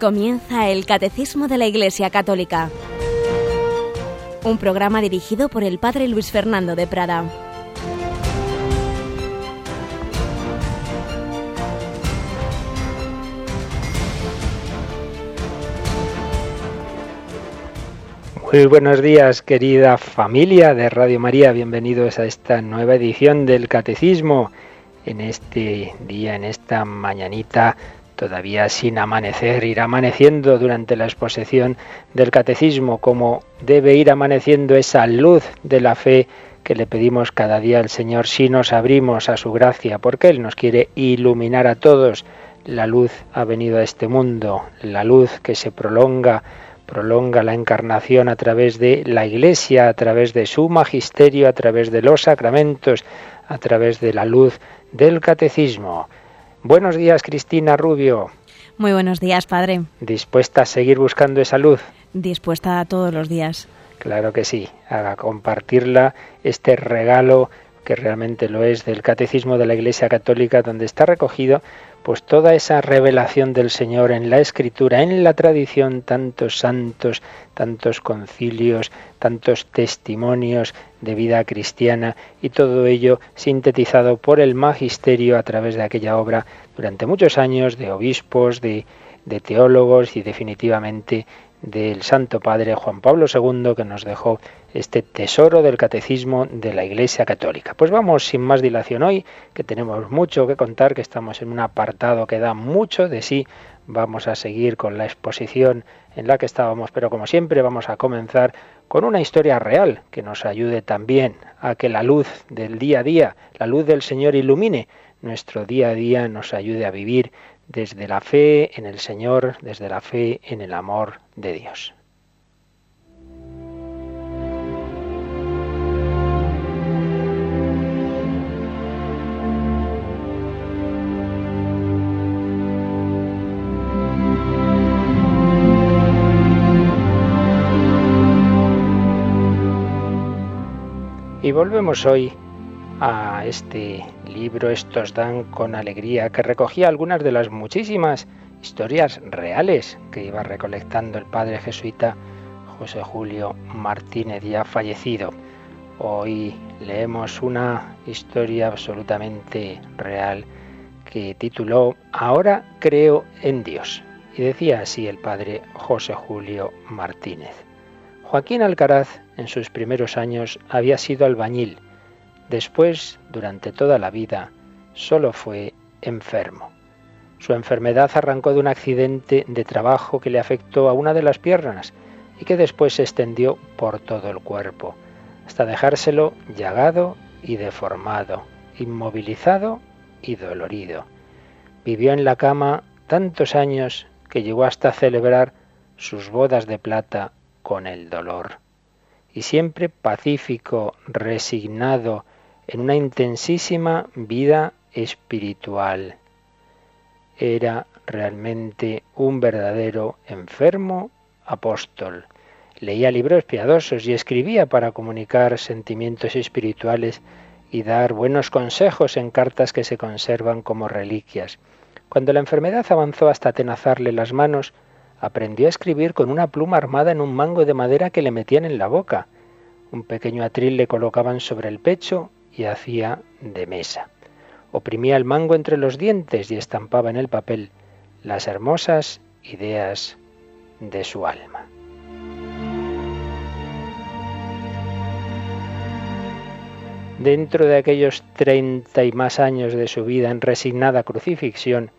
Comienza el Catecismo de la Iglesia Católica, un programa dirigido por el Padre Luis Fernando de Prada. Muy buenos días, querida familia de Radio María. Bienvenidos a esta nueva edición del Catecismo. En este día, en esta mañanita todavía sin amanecer, ir amaneciendo durante la exposición del catecismo, como debe ir amaneciendo esa luz de la fe que le pedimos cada día al Señor si nos abrimos a su gracia, porque Él nos quiere iluminar a todos. La luz ha venido a este mundo, la luz que se prolonga, prolonga la encarnación a través de la Iglesia, a través de su magisterio, a través de los sacramentos, a través de la luz del catecismo. Buenos días, Cristina Rubio. Muy buenos días, padre. ¿Dispuesta a seguir buscando esa luz? Dispuesta a todos los días. Claro que sí, a compartirla, este regalo que realmente lo es del Catecismo de la Iglesia Católica, donde está recogido pues toda esa revelación del Señor en la Escritura, en la tradición, tantos santos, tantos concilios, tantos testimonios de vida cristiana y todo ello sintetizado por el magisterio a través de aquella obra durante muchos años de obispos, de, teólogos y definitivamente del Santo Padre Juan Pablo II que nos dejó este tesoro del catecismo de la Iglesia Católica. Pues vamos sin más dilación hoy, que tenemos mucho que contar, que estamos en un apartado que da mucho de sí. Vamos a seguir con la exposición en la que estábamos, pero como siempre vamos a comenzar con una historia real que nos ayude también a que la luz del día a día, la luz del Señor ilumine nuestro día a día, nos ayude a vivir desde la fe en el Señor, desde la fe en el amor de Dios. Y volvemos hoy a este libro Estos dan con alegría, que recogía algunas de las muchísimas historias reales que iba recolectando el padre jesuita José Julio Martínez, ya fallecido. Hoy leemos una historia absolutamente real que tituló Ahora creo en Dios. Y decía así el padre José Julio Martínez. Joaquín Alcaraz en sus primeros años había sido albañil Después, durante toda la vida, solo fue enfermo. Su enfermedad arrancó de un accidente de trabajo que le afectó a una de las piernas y que después se extendió por todo el cuerpo, hasta dejárselo llagado y deformado, inmovilizado y dolorido. Vivió en la cama tantos años que llegó hasta celebrar sus bodas de plata con el dolor. Y siempre pacífico, resignado, en una intensísima vida espiritual. Era realmente un verdadero enfermo apóstol. Leía libros piadosos y escribía para comunicar sentimientos espirituales y dar buenos consejos en cartas que se conservan como reliquias. Cuando la enfermedad avanzó hasta atenazarle las manos, aprendió a escribir con una pluma armada en un mango de madera que le metían en la boca. Un pequeño atril le colocaban sobre el pecho y hacía de mesa. Oprimía el mango entre los dientes y estampaba en el papel las hermosas ideas de su alma. Dentro de aquellos treinta y más años de su vida en resignada crucifixión,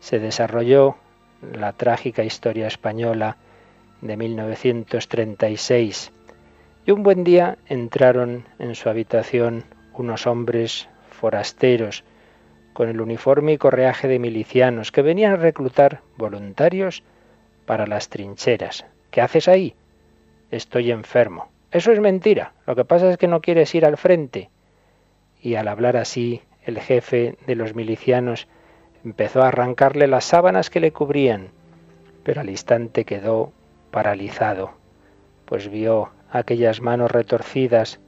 se desarrolló la trágica historia española de 1936. Y un buen día entraron en su habitación unos hombres forasteros con el uniforme y correaje de milicianos que venían a reclutar voluntarios para las trincheras. ¿Qué haces ahí? Estoy enfermo. Eso es mentira. Lo que pasa es que no quieres ir al frente. Y al hablar así, el jefe de los milicianos empezó a arrancarle las sábanas que le cubrían, pero al instante quedó paralizado, pues vio aquellas manos retorcidas,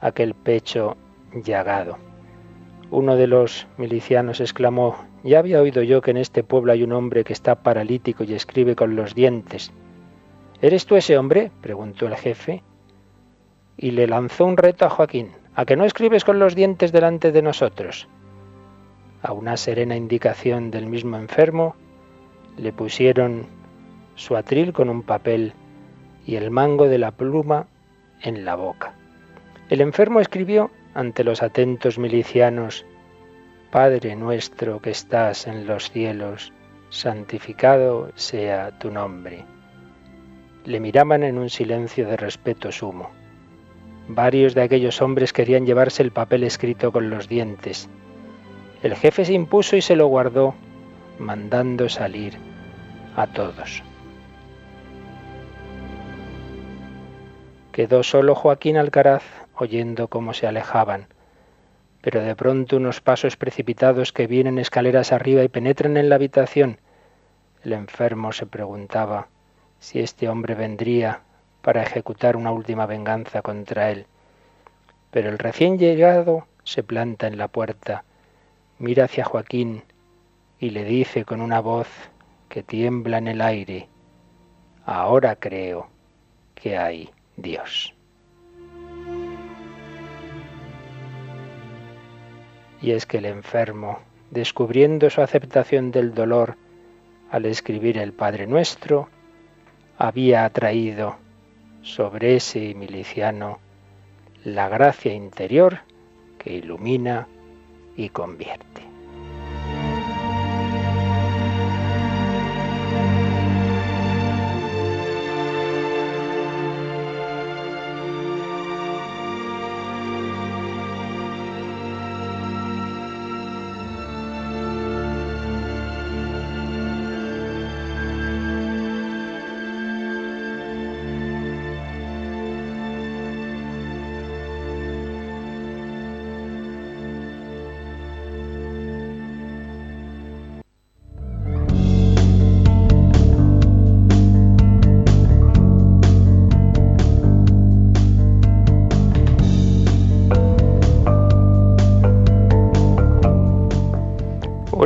aquel pecho llagado. Uno de los milicianos exclamó, ya había oído yo que en este pueblo hay un hombre que está paralítico y escribe con los dientes. ¿Eres tú ese hombre? preguntó el jefe, y le lanzó un reto a Joaquín. ¿A que no escribes con los dientes delante de nosotros? A una serena indicación del mismo enfermo, le pusieron su atril con un papel y el mango de la pluma en la boca. El enfermo escribió ante los atentos milicianos, Padre nuestro que estás en los cielos, santificado sea tu nombre. Le miraban en un silencio de respeto sumo. Varios de aquellos hombres querían llevarse el papel escrito con los dientes. El jefe se impuso y se lo guardó, mandando salir a todos. Quedó solo Joaquín Alcaraz oyendo cómo se alejaban, pero de pronto unos pasos precipitados que vienen escaleras arriba y penetran en la habitación. El enfermo se preguntaba si este hombre vendría para ejecutar una última venganza contra él. Pero el recién llegado se planta en la puerta, mira hacia Joaquín y le dice con una voz que tiembla en el aire, ahora creo que hay Dios. Y es que el enfermo, descubriendo su aceptación del dolor al escribir el Padre Nuestro, había atraído sobre ese miliciano la gracia interior que ilumina y convierte.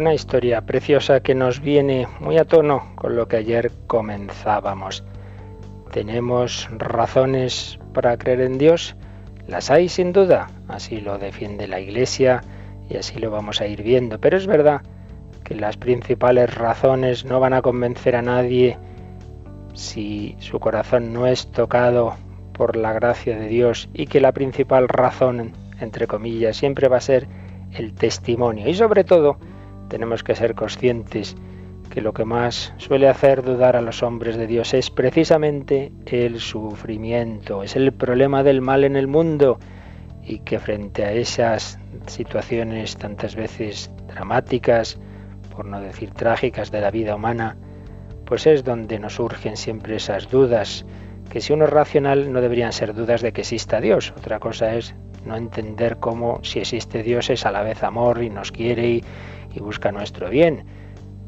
Una historia preciosa que nos viene muy a tono con lo que ayer comenzábamos. ¿Tenemos razones para creer en Dios? Las hay sin duda, así lo defiende la Iglesia y así lo vamos a ir viendo, pero es verdad que las principales razones no van a convencer a nadie si su corazón no es tocado por la gracia de Dios y que la principal razón, entre comillas, siempre va a ser el testimonio y sobre todo tenemos que ser conscientes que lo que más suele hacer dudar a los hombres de Dios es precisamente el sufrimiento, es el problema del mal en el mundo y que frente a esas situaciones tantas veces dramáticas, por no decir trágicas de la vida humana, pues es donde nos surgen siempre esas dudas, que si uno es racional no deberían ser dudas de que exista Dios, otra cosa es no entender cómo si existe Dios es a la vez amor y nos quiere y, y busca nuestro bien,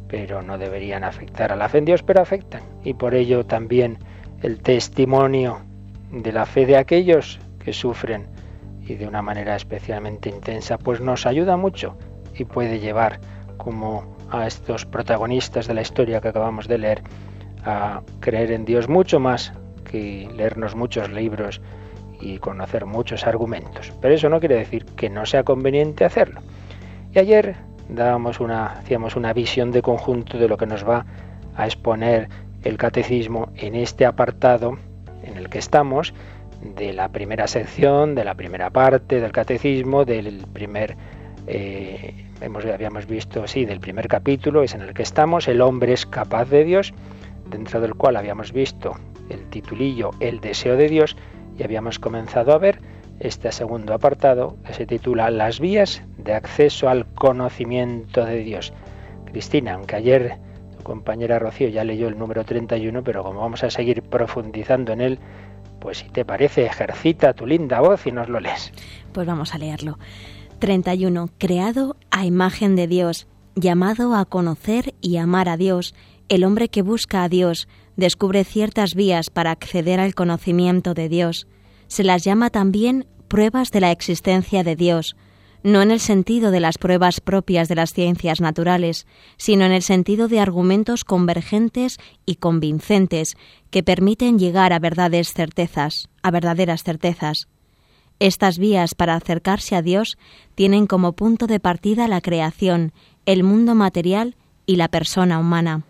pero no deberían afectar a la fe en Dios, pero afectan. Y por ello también el testimonio de la fe de aquellos que sufren y de una manera especialmente intensa, pues nos ayuda mucho y puede llevar como a estos protagonistas de la historia que acabamos de leer a creer en Dios mucho más que leernos muchos libros y conocer muchos argumentos. Pero eso no quiere decir que no sea conveniente hacerlo. Y ayer dábamos una, hacíamos una visión de conjunto de lo que nos va a exponer el catecismo en este apartado en el que estamos, de la primera sección, de la primera parte del catecismo, del primer, eh, hemos, habíamos visto, sí, del primer capítulo, es en el que estamos, el hombre es capaz de Dios, dentro del cual habíamos visto el titulillo El deseo de Dios, y habíamos comenzado a ver este segundo apartado que se titula Las vías de acceso al conocimiento de Dios. Cristina, aunque ayer tu compañera Rocío ya leyó el número 31, pero como vamos a seguir profundizando en él, pues si te parece, ejercita tu linda voz y nos lo lees. Pues vamos a leerlo. 31. Creado a imagen de Dios, llamado a conocer y amar a Dios, el hombre que busca a Dios descubre ciertas vías para acceder al conocimiento de Dios se las llama también pruebas de la existencia de Dios. no en el sentido de las pruebas propias de las ciencias naturales, sino en el sentido de argumentos convergentes y convincentes que permiten llegar a verdades certezas, a verdaderas certezas. Estas vías para acercarse a Dios tienen como punto de partida la creación, el mundo material y la persona humana.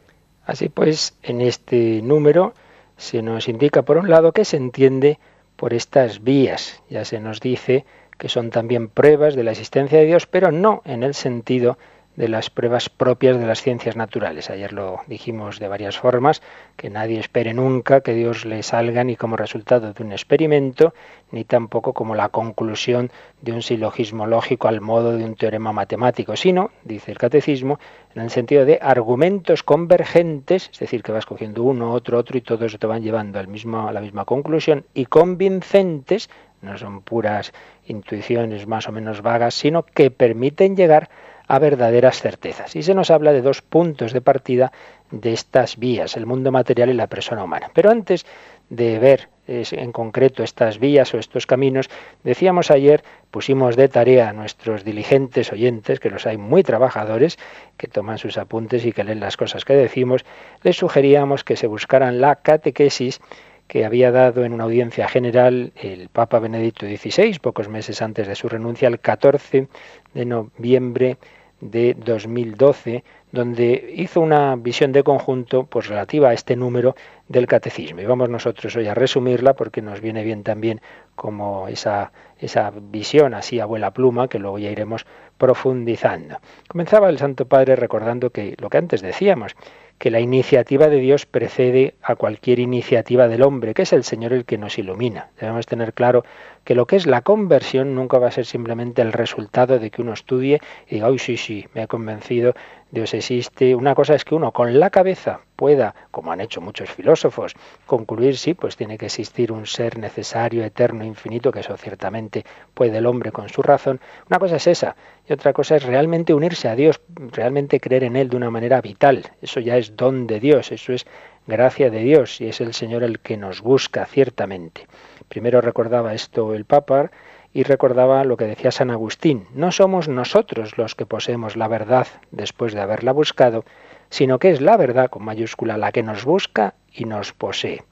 Así pues, en este número se nos indica, por un lado, que se entiende por estas vías. Ya se nos dice que son también pruebas de la existencia de Dios, pero no en el sentido de las pruebas propias de las ciencias naturales. Ayer lo dijimos de varias formas, que nadie espere nunca que Dios le salga ni como resultado de un experimento, ni tampoco como la conclusión de un silogismo lógico al modo de un teorema matemático, sino, dice el catecismo, en el sentido de argumentos convergentes, es decir, que vas cogiendo uno, otro, otro y todos te van llevando al mismo, a la misma conclusión, y convincentes, no son puras intuiciones más o menos vagas, sino que permiten llegar verdaderas certezas. Y se nos habla de dos puntos de partida de estas vías, el mundo material y la persona humana. Pero antes de ver en concreto estas vías o estos caminos, decíamos ayer, pusimos de tarea a nuestros diligentes oyentes, que los hay muy trabajadores, que toman sus apuntes y que leen las cosas que decimos, les sugeríamos que se buscaran la catequesis que había dado en una audiencia general el Papa Benedicto XVI, pocos meses antes de su renuncia, el 14 de noviembre de 2012, donde hizo una visión de conjunto pues relativa a este número del catecismo. Y vamos nosotros hoy a resumirla porque nos viene bien también como esa, esa visión así abuela pluma que luego ya iremos profundizando. Comenzaba el Santo Padre recordando que lo que antes decíamos, que la iniciativa de Dios precede a cualquier iniciativa del hombre, que es el Señor el que nos ilumina. Debemos tener claro que lo que es la conversión nunca va a ser simplemente el resultado de que uno estudie y diga, uy, sí, sí, me he convencido, Dios existe. Una cosa es que uno con la cabeza pueda, como han hecho muchos filósofos, concluir, sí, pues tiene que existir un ser necesario, eterno, infinito, que eso ciertamente puede el hombre con su razón. Una cosa es esa, y otra cosa es realmente unirse a Dios, realmente creer en Él de una manera vital. Eso ya es don de Dios, eso es gracia de Dios, y es el Señor el que nos busca, ciertamente. Primero recordaba esto el Papa y recordaba lo que decía San Agustín. No somos nosotros los que poseemos la verdad después de haberla buscado, sino que es la verdad con mayúscula la que nos busca y nos posee.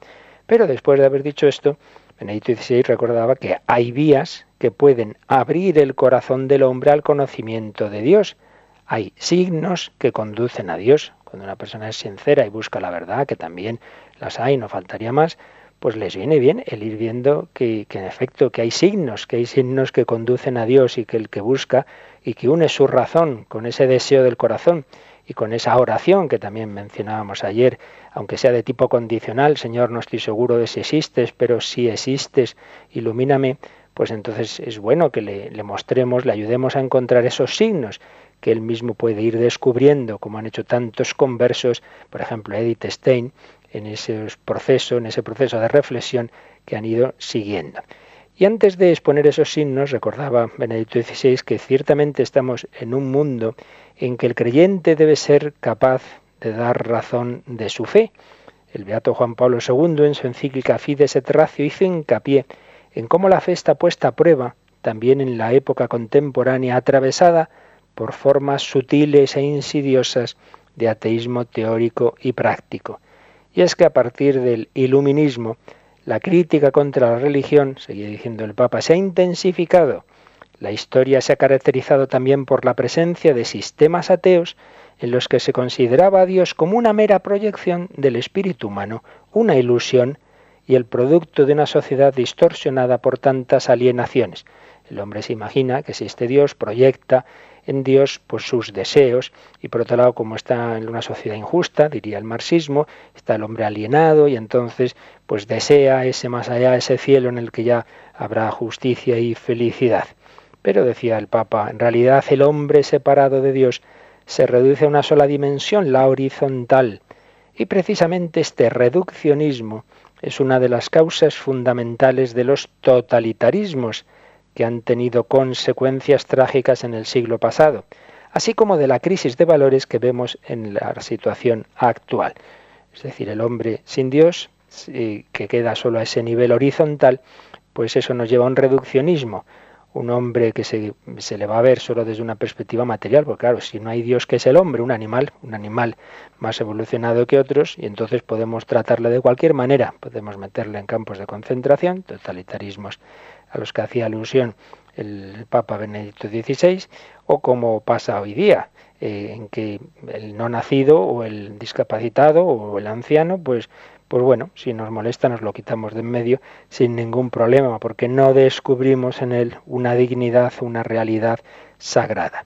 Pero después de haber dicho esto, Benedicto XVI recordaba que hay vías que pueden abrir el corazón del hombre al conocimiento de Dios. Hay signos que conducen a Dios. Cuando una persona es sincera y busca la verdad, que también las hay, no faltaría más, pues les viene bien el ir viendo que, en efecto que hay signos, que hay signos que conducen a Dios y que el que busca y que une su razón con ese deseo del corazón y con esa oración que también mencionábamos ayer, aunque sea de tipo condicional, Señor, no estoy seguro de si existes, pero si existes, ilumíname, pues entonces es bueno que le, le mostremos, le ayudemos a encontrar esos signos que él mismo puede ir descubriendo, como han hecho tantos conversos, por ejemplo Edith Stein, en ese proceso, en ese proceso de reflexión que han ido siguiendo. Y antes de exponer esos signos, recordaba Benedicto XVI que ciertamente estamos en un mundo en que el creyente debe ser capaz de dar razón de su fe. El beato Juan Pablo II en su encíclica Fides et Ratio hizo hincapié en cómo la fe está puesta a prueba también en la época contemporánea atravesada por formas sutiles e insidiosas de ateísmo teórico y práctico. Y es que a partir del iluminismo, la crítica contra la religión, seguía diciendo el Papa, se ha intensificado. La historia se ha caracterizado también por la presencia de sistemas ateos en los que se consideraba a Dios como una mera proyección del espíritu humano, una ilusión y el producto de una sociedad distorsionada por tantas alienaciones. El hombre se imagina que existe Dios, proyecta en Dios pues sus deseos y por otro lado como está en una sociedad injusta, diría el marxismo, está el hombre alienado y entonces pues desea ese más allá, ese cielo en el que ya habrá justicia y felicidad. Pero decía el Papa, en realidad el hombre separado de Dios se reduce a una sola dimensión, la horizontal. Y precisamente este reduccionismo es una de las causas fundamentales de los totalitarismos, que han tenido consecuencias trágicas en el siglo pasado, así como de la crisis de valores que vemos en la situación actual. Es decir, el hombre sin Dios, que queda solo a ese nivel horizontal, pues eso nos lleva a un reduccionismo, un hombre que se, se, le va a ver solo desde una perspectiva material, porque claro, si no hay Dios que es el hombre, un animal, un animal más evolucionado que otros, y entonces podemos tratarle de cualquier manera, podemos meterle en campos de concentración, totalitarismos a los que hacía alusión el Papa Benedicto XVI, o como pasa hoy día, eh, en que el no nacido o el discapacitado o el anciano, pues pues bueno, si nos molesta nos lo quitamos de en medio sin ningún problema, porque no descubrimos en él una dignidad, una realidad sagrada.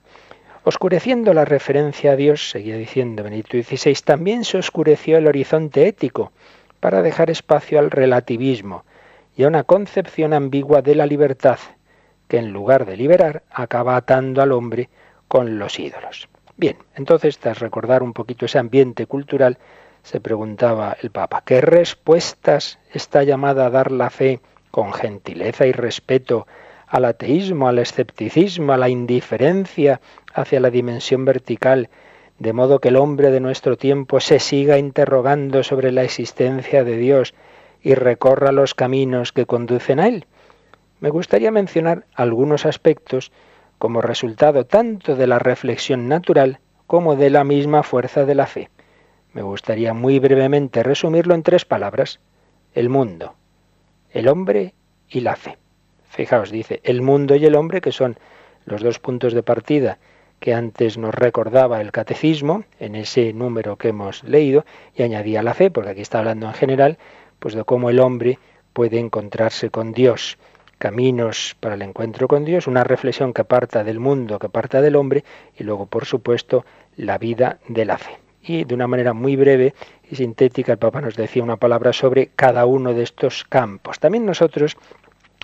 Oscureciendo la referencia a Dios, seguía diciendo Benedicto XVI, también se oscureció el horizonte ético para dejar espacio al relativismo y a una concepción ambigua de la libertad, que en lugar de liberar acaba atando al hombre con los ídolos. Bien, entonces tras recordar un poquito ese ambiente cultural, se preguntaba el Papa, ¿qué respuestas está llamada a dar la fe con gentileza y respeto al ateísmo, al escepticismo, a la indiferencia hacia la dimensión vertical, de modo que el hombre de nuestro tiempo se siga interrogando sobre la existencia de Dios y recorra los caminos que conducen a Él? Me gustaría mencionar algunos aspectos como resultado tanto de la reflexión natural como de la misma fuerza de la fe. Me gustaría muy brevemente resumirlo en tres palabras. El mundo, el hombre y la fe. Fijaos, dice, el mundo y el hombre, que son los dos puntos de partida que antes nos recordaba el catecismo, en ese número que hemos leído, y añadía la fe, porque aquí está hablando en general, pues de cómo el hombre puede encontrarse con Dios, caminos para el encuentro con Dios, una reflexión que parta del mundo, que parta del hombre, y luego, por supuesto, la vida de la fe y de una manera muy breve y sintética el Papa nos decía una palabra sobre cada uno de estos campos. También nosotros,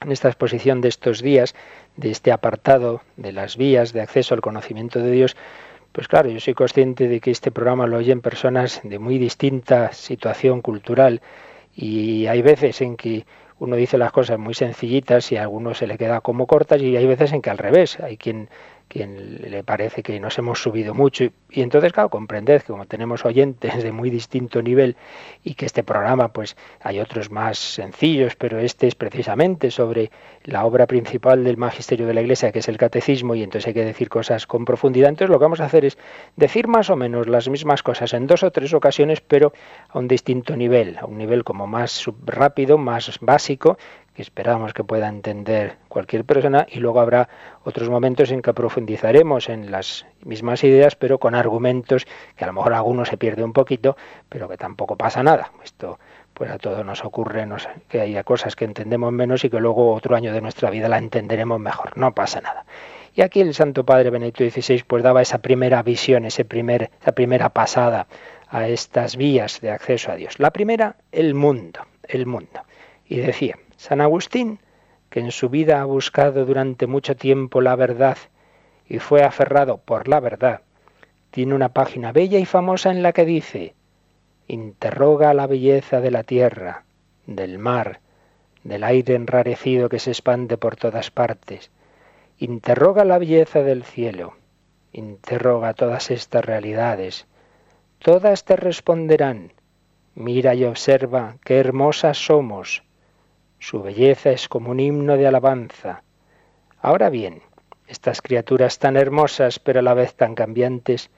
en esta exposición de estos días, de este apartado de las vías de acceso al conocimiento de Dios, pues claro, yo soy consciente de que este programa lo oyen personas de muy distinta situación cultural y hay veces en que uno dice las cosas muy sencillitas y a algunos se le queda como cortas y hay veces en que al revés, hay quien quien le parece que nos hemos subido mucho. Y, entonces, claro, comprended que como tenemos oyentes de muy distinto nivel y que este programa, pues hay otros más sencillos, pero este es precisamente sobre la obra principal del magisterio de la Iglesia, que es el catecismo, y entonces hay que decir cosas con profundidad. Entonces lo que vamos a hacer es decir más o menos las mismas cosas en dos o tres ocasiones, pero a un distinto nivel, a un nivel como más rápido, más básico, que esperamos que pueda entender cualquier persona y luego habrá otros momentos en que profundizaremos en las mismas ideas pero con argumentos que a lo mejor a algunos se pierde un poquito pero que tampoco pasa nada. Esto pues a todos nos ocurre que haya cosas que entendemos menos y que luego otro año de nuestra vida la entenderemos mejor. No pasa nada. Y aquí el Santo Padre Benedicto XVI pues daba esa primera visión ese primer, esa primera pasada a estas vías de acceso a Dios. La primera el mundo el mundo. Y decía San Agustín, que en su vida ha buscado durante mucho tiempo la verdad y fue aferrado por la verdad, tiene una página bella y famosa en la que dice, interroga la belleza de la tierra, del mar, del aire enrarecido que se expande por todas partes, interroga la belleza del cielo, interroga todas estas realidades, todas te responderán, mira y observa qué hermosas somos, su belleza es como un himno de alabanza. Ahora bien, estas criaturas tan hermosas pero a la vez tan cambiantes,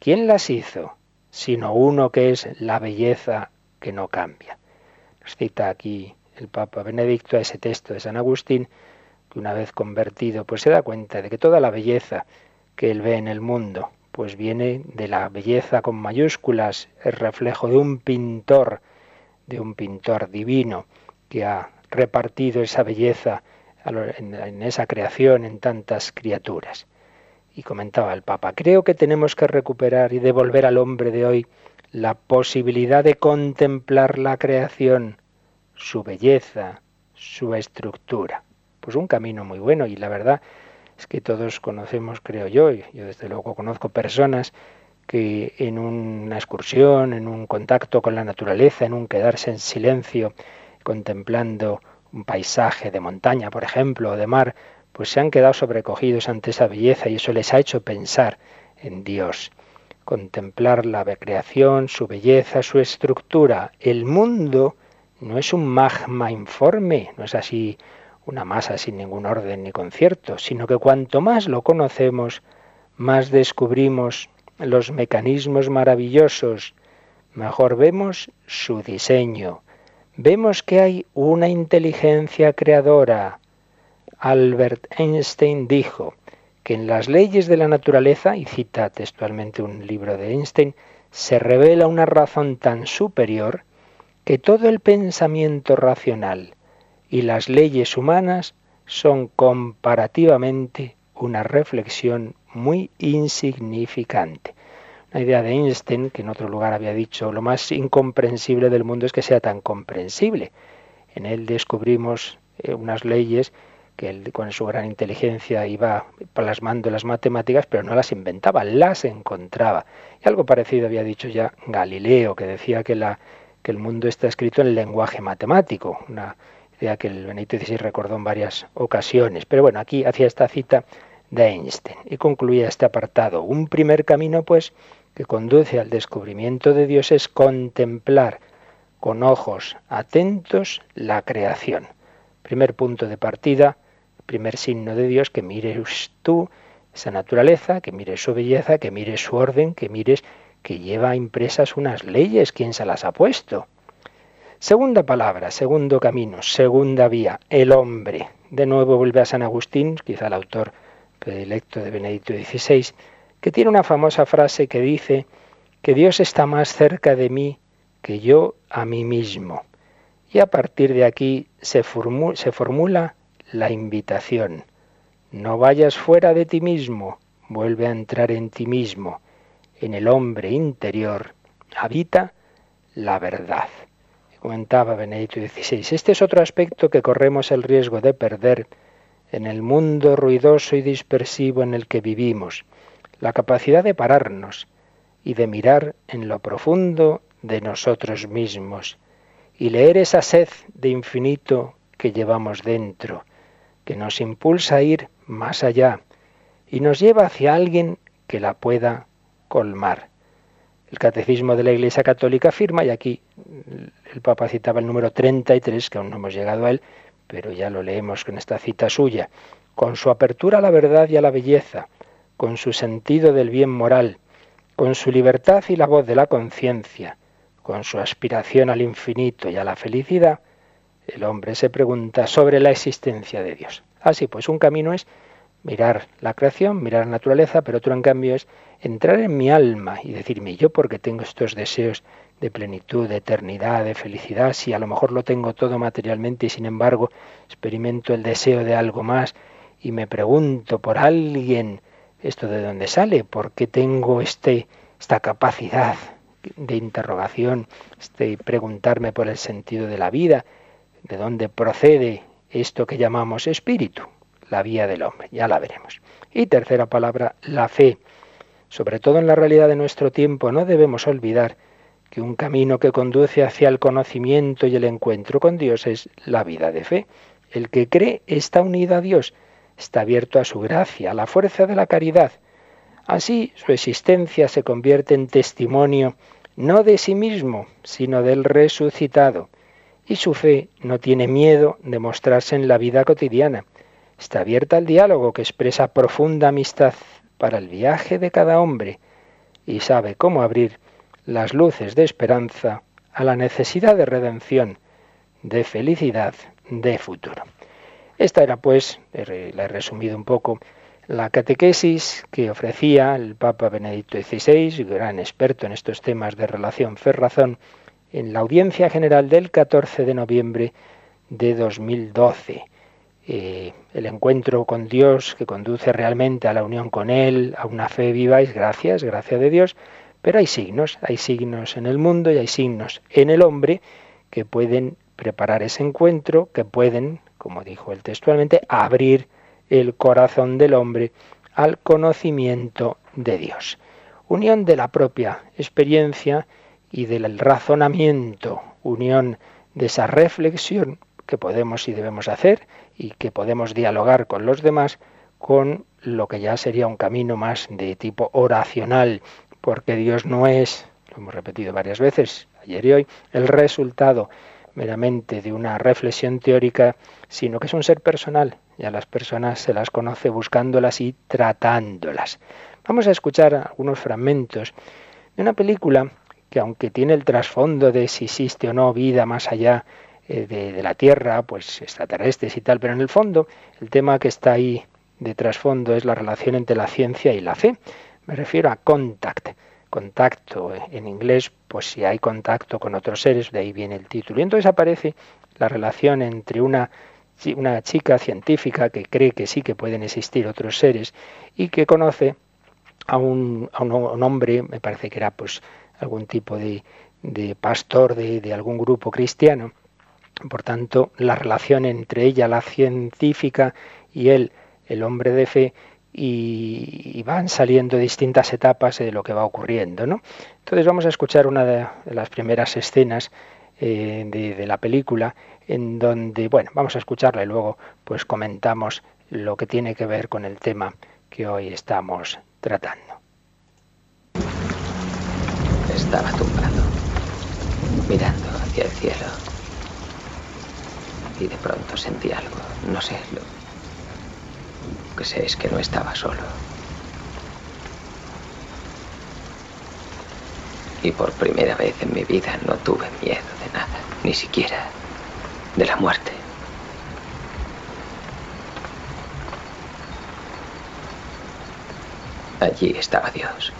¿quién las hizo? Sino uno que es la belleza que no cambia. Nos cita aquí el Papa Benedicto a ese texto de San Agustín, que una vez convertido, pues se da cuenta de que toda la belleza que él ve en el mundo, pues viene de la belleza con mayúsculas, el reflejo de un pintor, de un pintor divino que ha repartido esa belleza en esa creación, en tantas criaturas. Y comentaba el Papa, creo que tenemos que recuperar y devolver al hombre de hoy la posibilidad de contemplar la creación, su belleza, su estructura. Pues un camino muy bueno y la verdad es que todos conocemos, creo yo, y yo desde luego conozco personas que en una excursión, en un contacto con la naturaleza, en un quedarse en silencio, contemplando un paisaje de montaña, por ejemplo, o de mar, pues se han quedado sobrecogidos ante esa belleza y eso les ha hecho pensar en Dios, contemplar la creación, su belleza, su estructura. El mundo no es un magma informe, no es así una masa sin ningún orden ni concierto, sino que cuanto más lo conocemos, más descubrimos los mecanismos maravillosos, mejor vemos su diseño, vemos que hay una inteligencia creadora. Albert Einstein dijo que en las leyes de la naturaleza, y cita textualmente un libro de Einstein, se revela una razón tan superior que todo el pensamiento racional y las leyes humanas son comparativamente una reflexión muy insignificante. La idea de Einstein, que en otro lugar había dicho, lo más incomprensible del mundo es que sea tan comprensible. En él descubrimos eh, unas leyes que él con su gran inteligencia iba plasmando las matemáticas, pero no las inventaba, las encontraba. Y algo parecido había dicho ya Galileo, que decía que, la, que el mundo está escrito en lenguaje matemático, una idea que el Benito XVI recordó en varias ocasiones. Pero bueno, aquí hacía esta cita de Einstein y concluía este apartado. Un primer camino, pues, que conduce al descubrimiento de Dios es contemplar con ojos atentos la creación. Primer punto de partida, primer signo de Dios, que mires tú esa naturaleza, que mires su belleza, que mires su orden, que mires que lleva impresas unas leyes, quién se las ha puesto. Segunda palabra, segundo camino, segunda vía, el hombre. De nuevo vuelve a San Agustín, quizá el autor predilecto de Benedicto XVI, que tiene una famosa frase que dice que Dios está más cerca de mí que yo a mí mismo. Y a partir de aquí se, se formula la invitación. No vayas fuera de ti mismo, vuelve a entrar en ti mismo. En el hombre interior habita la verdad. Comentaba Benedicto XVI. Este es otro aspecto que corremos el riesgo de perder en el mundo ruidoso y dispersivo en el que vivimos la capacidad de pararnos y de mirar en lo profundo de nosotros mismos y leer esa sed de infinito que llevamos dentro, que nos impulsa a ir más allá y nos lleva hacia alguien que la pueda colmar. El Catecismo de la Iglesia Católica afirma, y aquí el Papa citaba el número 33, que aún no hemos llegado a él, pero ya lo leemos con esta cita suya, con su apertura a la verdad y a la belleza, con su sentido del bien moral, con su libertad y la voz de la conciencia, con su aspiración al infinito y a la felicidad, el hombre se pregunta sobre la existencia de Dios. Así pues, un camino es mirar la creación, mirar la naturaleza, pero otro en cambio es entrar en mi alma y decirme yo porque tengo estos deseos de plenitud, de eternidad, de felicidad, si a lo mejor lo tengo todo materialmente y sin embargo experimento el deseo de algo más y me pregunto por alguien ¿Esto de dónde sale? ¿Por qué tengo este, esta capacidad de interrogación, este preguntarme por el sentido de la vida? ¿De dónde procede esto que llamamos espíritu? La vía del hombre, ya la veremos. Y tercera palabra, la fe. Sobre todo en la realidad de nuestro tiempo, no debemos olvidar que un camino que conduce hacia el conocimiento y el encuentro con Dios es la vida de fe. El que cree está unido a Dios está abierto a su gracia, a la fuerza de la caridad. Así su existencia se convierte en testimonio no de sí mismo, sino del resucitado, y su fe no tiene miedo de mostrarse en la vida cotidiana. Está abierta al diálogo que expresa profunda amistad para el viaje de cada hombre y sabe cómo abrir las luces de esperanza a la necesidad de redención, de felicidad, de futuro. Esta era, pues, la he resumido un poco, la catequesis que ofrecía el Papa Benedicto XVI, gran experto en estos temas de relación fe-razón, en la audiencia general del 14 de noviembre de 2012. Eh, el encuentro con Dios que conduce realmente a la unión con Él, a una fe viva, es gracias, gracias de Dios, pero hay signos, hay signos en el mundo y hay signos en el hombre que pueden preparar ese encuentro, que pueden como dijo él textualmente, abrir el corazón del hombre al conocimiento de Dios. Unión de la propia experiencia y del razonamiento, unión de esa reflexión que podemos y debemos hacer y que podemos dialogar con los demás con lo que ya sería un camino más de tipo oracional, porque Dios no es, lo hemos repetido varias veces ayer y hoy, el resultado meramente de una reflexión teórica, sino que es un ser personal y a las personas se las conoce buscándolas y tratándolas. Vamos a escuchar algunos fragmentos de una película que aunque tiene el trasfondo de si existe o no vida más allá eh, de, la Tierra, pues extraterrestres y tal, pero en el fondo el tema que está ahí de trasfondo es la relación entre la ciencia y la fe. Me refiero a contact, contacto en inglés, pues si hay contacto con otros seres, de ahí viene el título. Y entonces aparece la relación entre una, una chica científica que cree que sí que pueden existir otros seres y que conoce a un, a un hombre, me parece que era pues algún tipo de, de pastor de, de algún grupo cristiano. Por tanto, la relación entre ella, la científica, y él, el hombre de fe, y, van saliendo distintas etapas de lo que va ocurriendo. ¿no? Entonces vamos a escuchar una de, las primeras escenas eh, de, de, la película, en donde, bueno, vamos a escucharla y luego pues comentamos lo que tiene que ver con el tema que hoy estamos tratando. Estaba tumbado, mirando hacia el cielo. Y de pronto sentí algo, no sé, lo que sé es que no estaba solo. Y por primera vez en mi vida no tuve miedo de nada, ni siquiera de la muerte. Allí estaba Dios.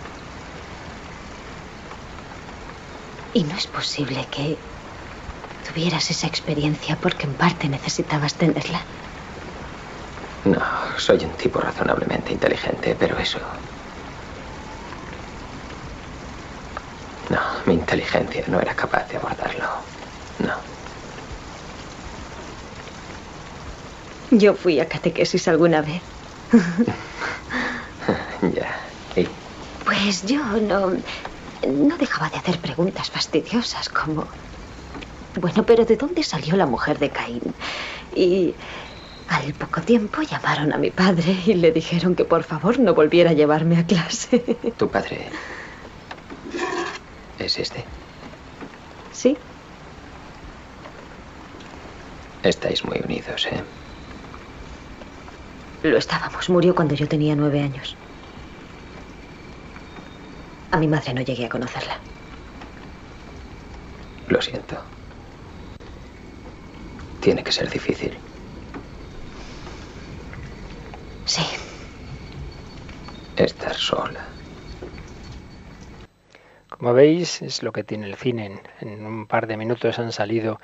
Y no es posible que tuvieras esa experiencia porque en parte necesitabas tenerla. No, soy un tipo razonablemente inteligente, pero eso... No, mi inteligencia no era capaz de abordarlo. No. Yo fui a catequesis alguna vez. ya. ¿Y? Pues yo no... No dejaba de hacer preguntas fastidiosas como... Bueno, pero ¿de dónde salió la mujer de Caín? Y al poco tiempo llamaron a mi padre y le dijeron que por favor no volviera a llevarme a clase. ¿Tu padre es este? Sí. Estáis muy unidos, ¿eh? Lo estábamos. Murió cuando yo tenía nueve años. A mi madre no llegué a conocerla. Lo siento. Tiene que ser difícil. Sí. Estar sola. Como veis, es lo que tiene el cine. En, un par de minutos han salido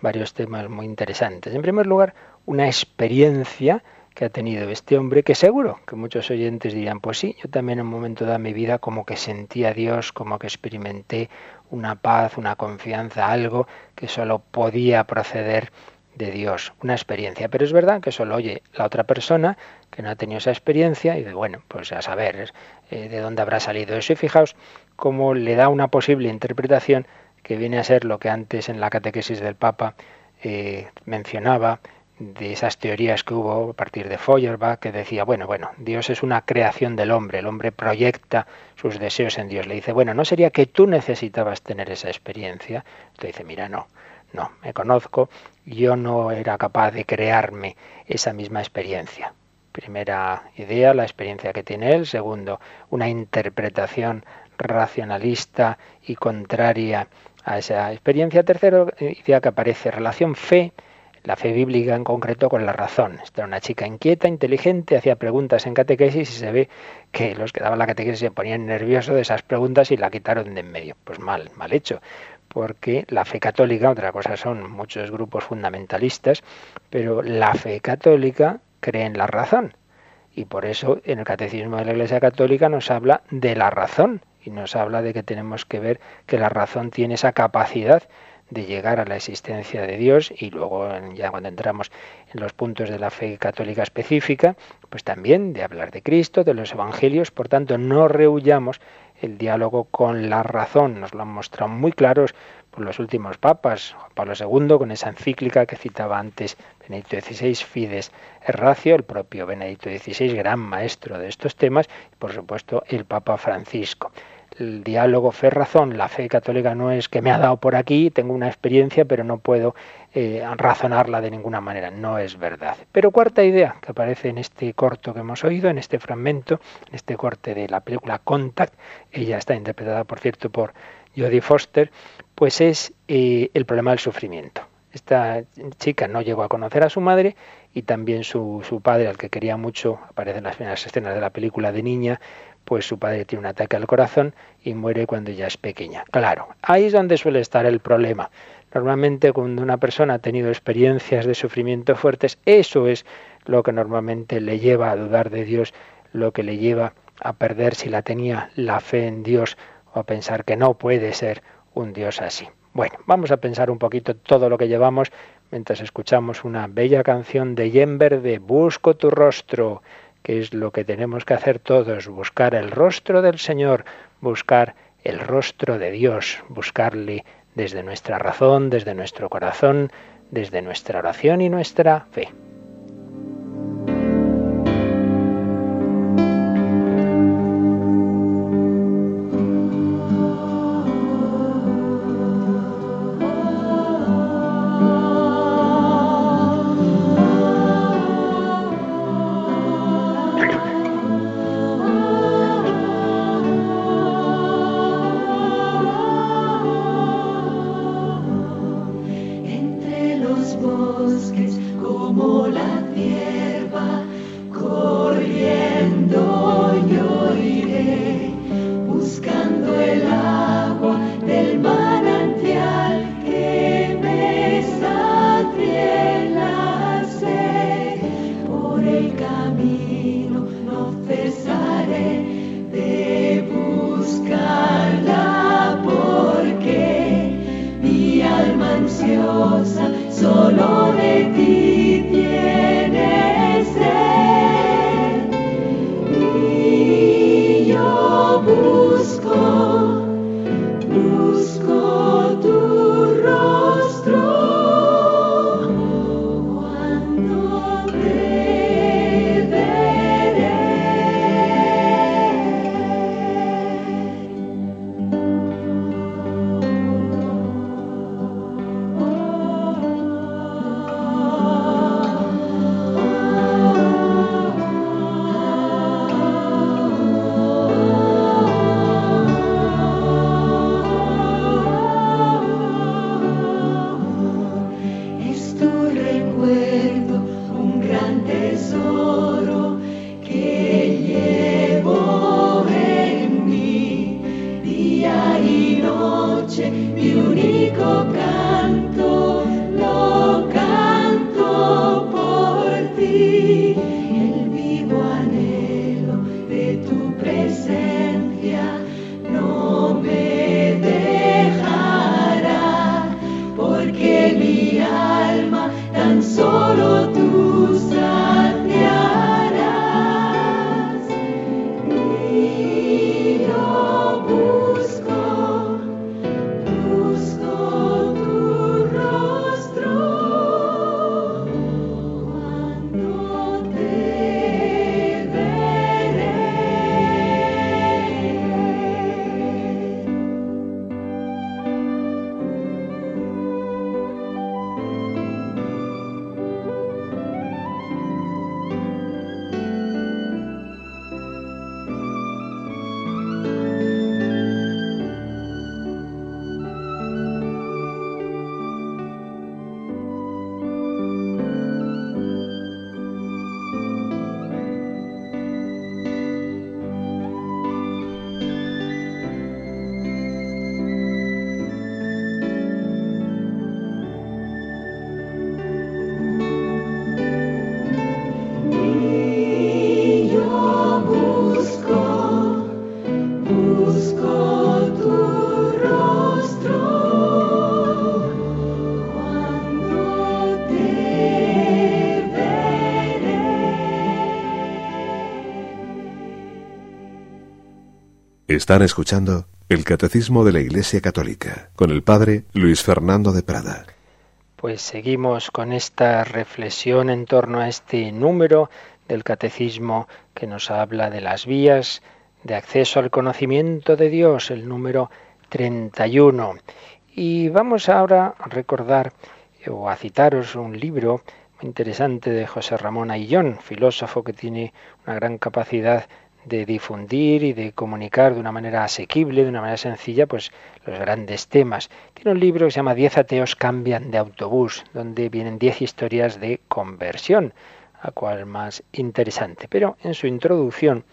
varios temas muy interesantes. En primer lugar, una experiencia que ha tenido este hombre, que seguro que muchos oyentes dirían, pues sí, yo también en un momento de mi vida como que sentí a Dios, como que experimenté una paz, una confianza, algo que solo podía proceder de Dios, una experiencia. Pero es verdad que solo oye la otra persona que no ha tenido esa experiencia y de bueno, pues a saber eh, de dónde habrá salido eso. Y fijaos cómo le da una posible interpretación que viene a ser lo que antes en la catequesis del Papa eh, mencionaba, de esas teorías que hubo a partir de Feuerbach, que decía, bueno, bueno, Dios es una creación del hombre, el hombre proyecta sus deseos en Dios. Le dice, bueno, ¿no sería que tú necesitabas tener esa experiencia? Entonces dice, mira, no, no, me conozco, yo no era capaz de crearme esa misma experiencia. Primera idea, la experiencia que tiene él. Segundo, una interpretación racionalista y contraria a esa experiencia. Tercero, idea que aparece, relación fe la fe bíblica en concreto con la razón. Esta era una chica inquieta, inteligente, hacía preguntas en catequesis y se ve que los que daban la catequesis se ponían nerviosos de esas preguntas y la quitaron de en medio. Pues mal, mal hecho porque la fe católica, otra cosa son muchos grupos fundamentalistas, pero la fe católica cree en la razón. Y por eso en el Catecismo de la Iglesia Católica nos habla de la razón y nos habla de que tenemos que ver que la razón tiene esa capacidad de llegar a la existencia de Dios y luego ya cuando entramos en los puntos de la fe católica específica, pues también de hablar de Cristo, de los evangelios, por tanto no rehuyamos el diálogo con la razón, nos lo han mostrado muy claros por los últimos papas, Juan Pablo II con esa encíclica que citaba antes Benedicto XVI, Fides Erracio, el propio Benedicto XVI, gran maestro de estos temas, y por supuesto el Papa Francisco. El diálogo fe razón. La fe católica no es que me ha dado por aquí, tengo una experiencia, pero no puedo eh, razonarla de ninguna manera. No es verdad. Pero cuarta idea que aparece en este corto que hemos oído, en este fragmento, en este corte de la película Contact, ella está interpretada, por cierto, por Jodie Foster, pues es eh, el problema del sufrimiento. Esta chica no llegó a conocer a su madre y también su, su padre, al que quería mucho, aparece en las primeras escenas de la película de niña, pues su padre tiene un ataque al corazón y muere cuando ya es pequeña. Claro, ahí es donde suele estar el problema. Normalmente cuando una persona ha tenido experiencias de sufrimiento fuertes, eso es lo que normalmente le lleva a dudar de Dios, lo que le lleva a perder si la tenía la fe en Dios o a pensar que no puede ser un Dios así. Bueno, vamos a pensar un poquito todo lo que llevamos mientras escuchamos una bella canción de Jember de Busco tu rostro, que es lo que tenemos que hacer todos, buscar el rostro del Señor, buscar el rostro de Dios, buscarle desde nuestra razón, desde nuestro corazón, desde nuestra oración y nuestra fe. Están escuchando el Catecismo de la Iglesia Católica con el Padre Luis Fernando de Prada. Pues seguimos con esta reflexión en torno a este número del Catecismo que nos habla de las vías de acceso al conocimiento de Dios, el número 31. Y vamos ahora a recordar o a citaros un libro muy interesante de José Ramón Ayllón, filósofo que tiene una gran capacidad de difundir y de comunicar de una manera asequible, de una manera sencilla, pues los grandes temas. Tiene un libro que se llama Diez ateos cambian de autobús, donde vienen diez historias de conversión, a cual más interesante. Pero en su introducción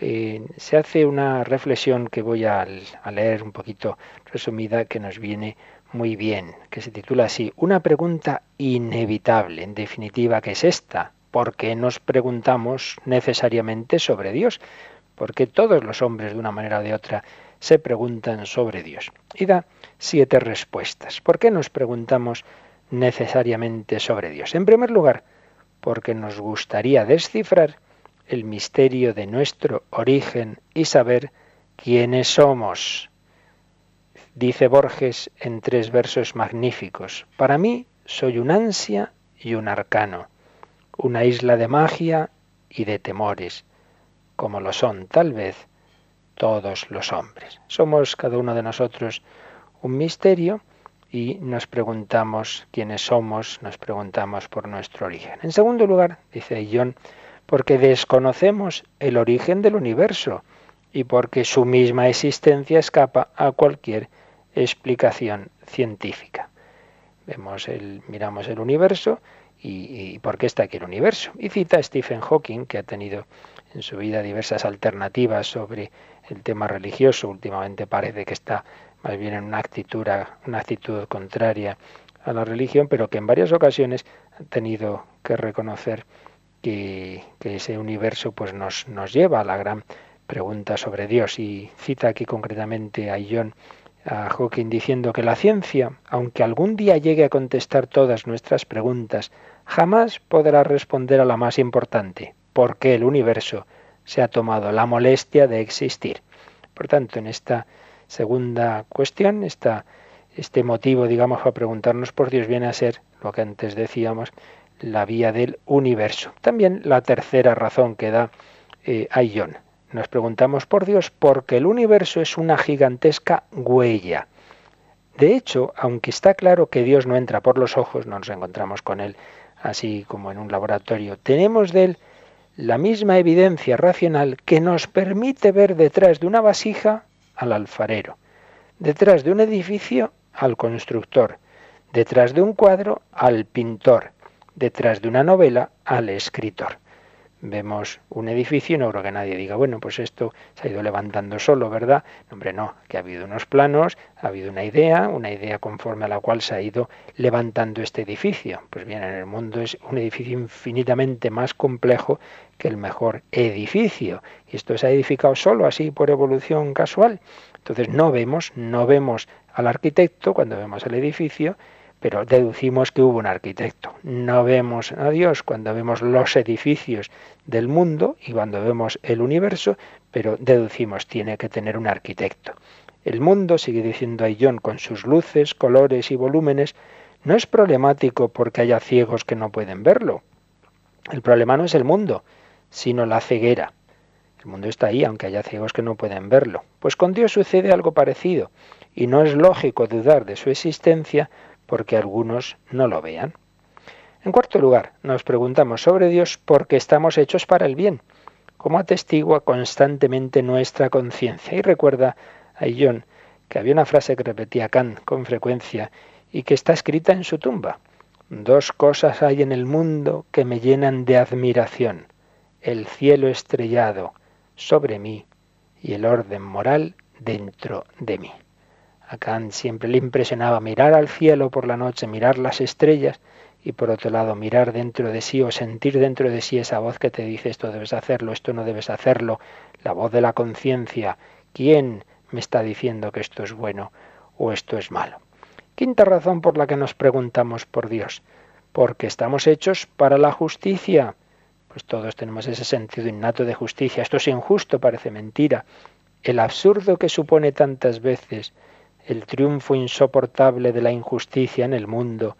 eh, se hace una reflexión que voy a, leer un poquito resumida que nos viene muy bien, que se titula así, Una pregunta inevitable, en definitiva, que es esta, ¿por qué nos preguntamos necesariamente sobre Dios? Porque todos los hombres, de una manera o de otra, se preguntan sobre Dios. Y da siete respuestas. ¿Por qué nos preguntamos necesariamente sobre Dios? En primer lugar, porque nos gustaría descifrar el misterio de nuestro origen y saber quiénes somos. Dice Borges en tres versos magníficos, para mí soy un ansia y un arcano, una isla de magia y de temores, como lo son tal vez todos los hombres. Somos cada uno de nosotros un misterio y nos preguntamos quiénes somos, nos preguntamos por nuestro origen. En segundo lugar, dice John, porque desconocemos el origen del universo y porque su misma existencia escapa a cualquier explicación científica. Vemos el, miramos el universo y, y, por qué está aquí el universo. Y cita a Stephen Hawking, que ha tenido en su vida diversas alternativas sobre el tema religioso. Últimamente parece que está más bien en una actitud, una actitud contraria a la religión, pero que en varias ocasiones ha tenido que reconocer que, ese universo pues nos, lleva a la gran pregunta sobre Dios. Y cita aquí concretamente a John a Hawking diciendo que la ciencia, aunque algún día llegue a contestar todas nuestras preguntas, jamás podrá responder a la más importante, ¿por qué el universo se ha tomado la molestia de existir? Por tanto, en esta segunda cuestión, este motivo, digamos, para preguntarnos por Dios viene a ser lo que antes decíamos, la vía del universo. También la tercera razón que da eh, Ayón. Nos preguntamos por Dios porque el universo es una gigantesca huella. De hecho, aunque está claro que Dios no entra por los ojos, no nos encontramos con Él así como en un laboratorio, tenemos de Él la misma evidencia racional que nos permite ver detrás de una vasija al alfarero, detrás de un edificio al constructor, detrás de un cuadro al pintor, detrás de una novela al escritor. Vemos un edificio y no creo que nadie diga, bueno, pues esto se ha ido levantando solo, ¿verdad? hombre, no, que ha habido unos planos, ha habido una idea, una idea conforme a la cual se ha ido levantando este edificio. Pues bien, en el mundo es un edificio infinitamente más complejo que el mejor edificio. Y esto se ha edificado solo así por evolución casual. Entonces no vemos, no vemos al arquitecto cuando vemos el edificio, pero deducimos que hubo un arquitecto. No vemos a Dios cuando vemos los edificios del mundo y cuando vemos el universo, pero deducimos tiene que tener un arquitecto. El mundo, sigue diciendo John, con sus luces, colores y volúmenes, no es problemático porque haya ciegos que no pueden verlo. El problema no es el mundo, sino la ceguera. El mundo está ahí, aunque haya ciegos que no pueden verlo. Pues con Dios sucede algo parecido, y no es lógico dudar de su existencia porque algunos no lo vean. En cuarto lugar, nos preguntamos sobre Dios porque estamos hechos para el bien, como atestigua constantemente nuestra conciencia. Y recuerda a John que había una frase que repetía Kant con frecuencia y que está escrita en su tumba. Dos cosas hay en el mundo que me llenan de admiración. El cielo estrellado sobre mí y el orden moral dentro de mí. A Kant siempre le impresionaba mirar al cielo por la noche, mirar las estrellas y por otro lado mirar dentro de sí o sentir dentro de sí esa voz que te dice esto debes hacerlo, esto no debes hacerlo, la voz de la conciencia, ¿quién me está diciendo que esto es bueno o esto es malo? Quinta razón por la que nos preguntamos por Dios, porque estamos hechos para la justicia. Pues todos tenemos ese sentido innato de justicia. Esto es injusto, parece mentira. El absurdo que supone tantas veces el triunfo insoportable de la injusticia en el mundo,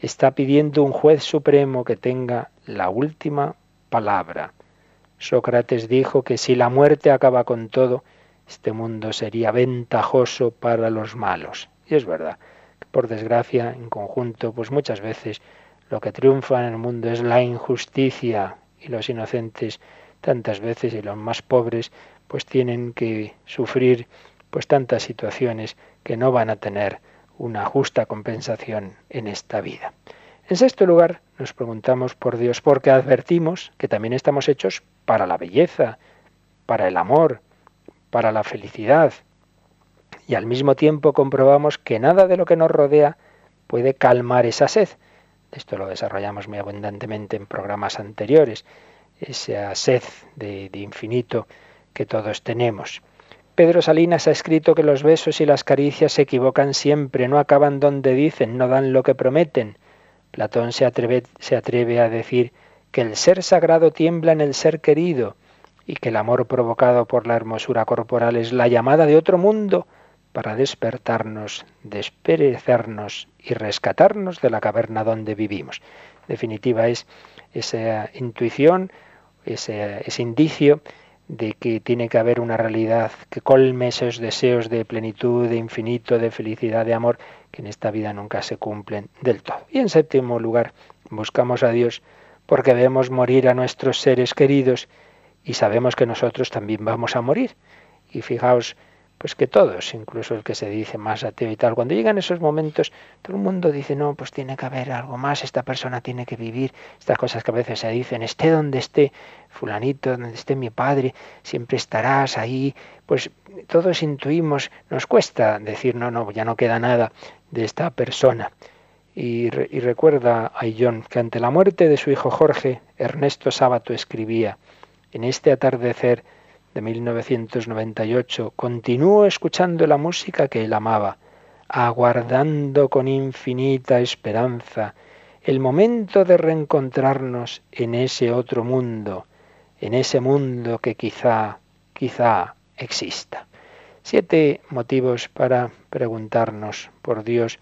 está pidiendo un juez supremo que tenga la última palabra. Sócrates dijo que si la muerte acaba con todo, este mundo sería ventajoso para los malos. Y es verdad, por desgracia, en conjunto, pues muchas veces lo que triunfa en el mundo es la injusticia y los inocentes tantas veces y los más pobres pues tienen que sufrir pues tantas situaciones que no van a tener una justa compensación en esta vida. En sexto lugar, nos preguntamos por Dios porque advertimos que también estamos hechos para la belleza, para el amor, para la felicidad. Y al mismo tiempo comprobamos que nada de lo que nos rodea puede calmar esa sed. Esto lo desarrollamos muy abundantemente en programas anteriores, esa sed de, de infinito que todos tenemos. Pedro Salinas ha escrito que los besos y las caricias se equivocan siempre, no acaban donde dicen, no dan lo que prometen. Platón se atreve, a decir que el ser sagrado tiembla en el ser querido y que el amor provocado por la hermosura corporal es la llamada de otro mundo para despertarnos, desperecernos y rescatarnos de la caverna donde vivimos. En definitiva es esa intuición, ese indicio de que tiene que haber una realidad que colme esos deseos de plenitud, de infinito, de felicidad, de amor, que en esta vida nunca se cumplen del todo. Y en séptimo lugar, buscamos a Dios porque debemos morir a nuestros seres queridos y sabemos que nosotros también vamos a morir. Y fijaos, pues que todos, incluso el que se dice más ateo y tal, cuando llegan esos momentos, todo el mundo dice, no, pues tiene que haber algo más, esta persona tiene que vivir, estas cosas que a veces se dicen, esté donde esté fulanito, donde esté mi padre, siempre estarás ahí, pues todos intuimos, nos cuesta decir, no, no, ya no queda nada de esta persona. Y, y recuerda a John que ante la muerte de su hijo Jorge, Ernesto Sábato escribía, en este atardecer, de 1998, continuó escuchando la música que él amaba, aguardando con infinita esperanza el momento de reencontrarnos en ese otro mundo, en ese mundo que quizá, quizá exista. Siete motivos para preguntarnos por Dios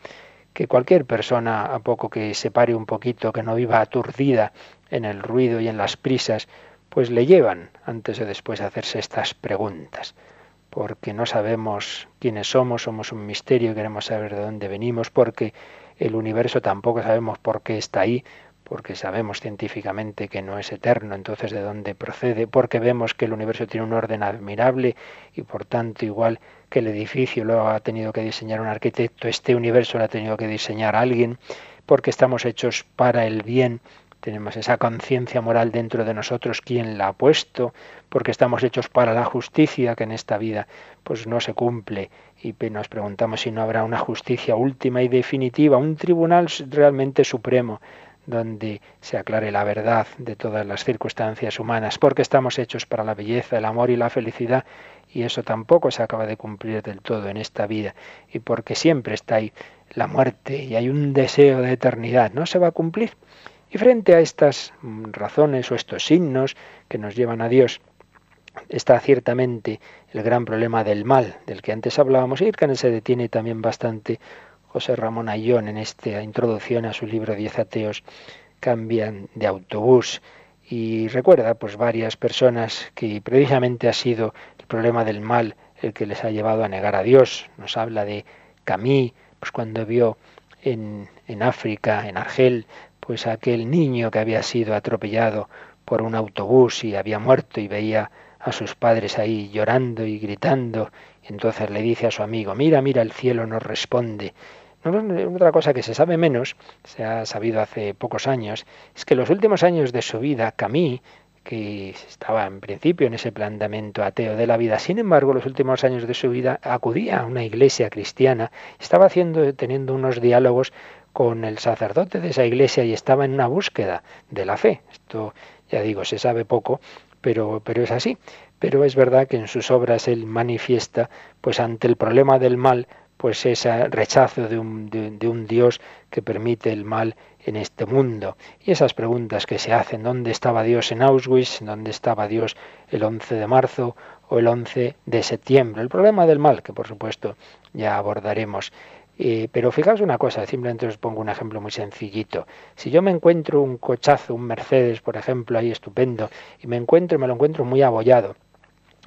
que cualquier persona, a poco que se pare un poquito, que no viva aturdida en el ruido y en las prisas, pues le llevan antes o después a hacerse estas preguntas, porque no sabemos quiénes somos, somos un misterio, queremos saber de dónde venimos, porque el universo tampoco sabemos por qué está ahí, porque sabemos científicamente que no es eterno, entonces de dónde procede, porque vemos que el universo tiene un orden admirable y por tanto igual que el edificio lo ha tenido que diseñar un arquitecto, este universo lo ha tenido que diseñar alguien, porque estamos hechos para el bien tenemos esa conciencia moral dentro de nosotros, ¿quién la ha puesto? Porque estamos hechos para la justicia que en esta vida pues no se cumple y nos preguntamos si no habrá una justicia última y definitiva, un tribunal realmente supremo donde se aclare la verdad de todas las circunstancias humanas, porque estamos hechos para la belleza, el amor y la felicidad, y eso tampoco se acaba de cumplir del todo en esta vida, y porque siempre está ahí la muerte y hay un deseo de eternidad, no se va a cumplir. Y frente a estas razones o estos signos que nos llevan a Dios, está ciertamente el gran problema del mal, del que antes hablábamos, y que se detiene también bastante José Ramón Ayón en esta introducción a su libro Diez ateos cambian de autobús y recuerda pues varias personas que precisamente ha sido el problema del mal el que les ha llevado a negar a Dios. Nos habla de Camille, pues cuando vio en, en África, en Argel, pues aquel niño que había sido atropellado por un autobús y había muerto y veía a sus padres ahí llorando y gritando, entonces le dice a su amigo, mira, mira, el cielo nos responde. otra cosa que se sabe menos, se ha sabido hace pocos años, es que los últimos años de su vida, Camille, que estaba en principio en ese planteamiento ateo de la vida. Sin embargo, los últimos años de su vida acudía a una iglesia cristiana, estaba haciendo, teniendo unos diálogos con el sacerdote de esa iglesia y estaba en una búsqueda de la fe. Esto, ya digo, se sabe poco, pero, pero es así. Pero es verdad que en sus obras él manifiesta, pues ante el problema del mal, pues ese rechazo de un, de un Dios que permite el mal en este mundo. Y esas preguntas que se hacen, ¿dónde estaba Dios en Auschwitz? ¿Dónde estaba Dios el 11 de marzo o el 11 de septiembre? El problema del mal, que por supuesto ya abordaremos Eh, pero fijaos una cosa, simplemente os pongo un ejemplo muy sencillito. Si yo me encuentro un cochazo, un Mercedes, por ejemplo, ahí estupendo, y me encuentro, me lo encuentro muy abollado,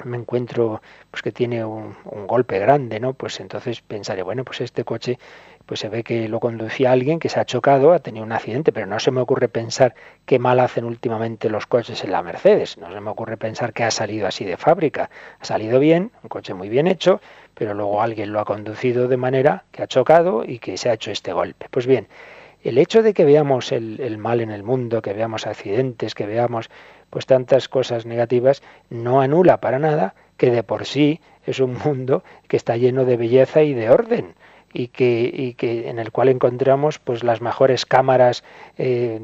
me encuentro pues que tiene un, un, golpe grande, ¿no? Pues entonces pensaré, bueno, pues este coche pues se ve que lo conducía alguien que se ha chocado, ha tenido un accidente, pero no se me ocurre pensar qué mal hacen últimamente los coches en la Mercedes, no se me ocurre pensar que ha salido así de fábrica, ha salido bien, un coche muy bien hecho, pero luego alguien lo ha conducido de manera que ha chocado y que se ha hecho este golpe. Pues bien, el hecho de que veamos el, el mal en el mundo, que veamos accidentes, que veamos pues tantas cosas negativas, no anula para nada que de por sí es un mundo que está lleno de belleza y de orden y que, y que en el cual encontramos pues las mejores cámaras eh,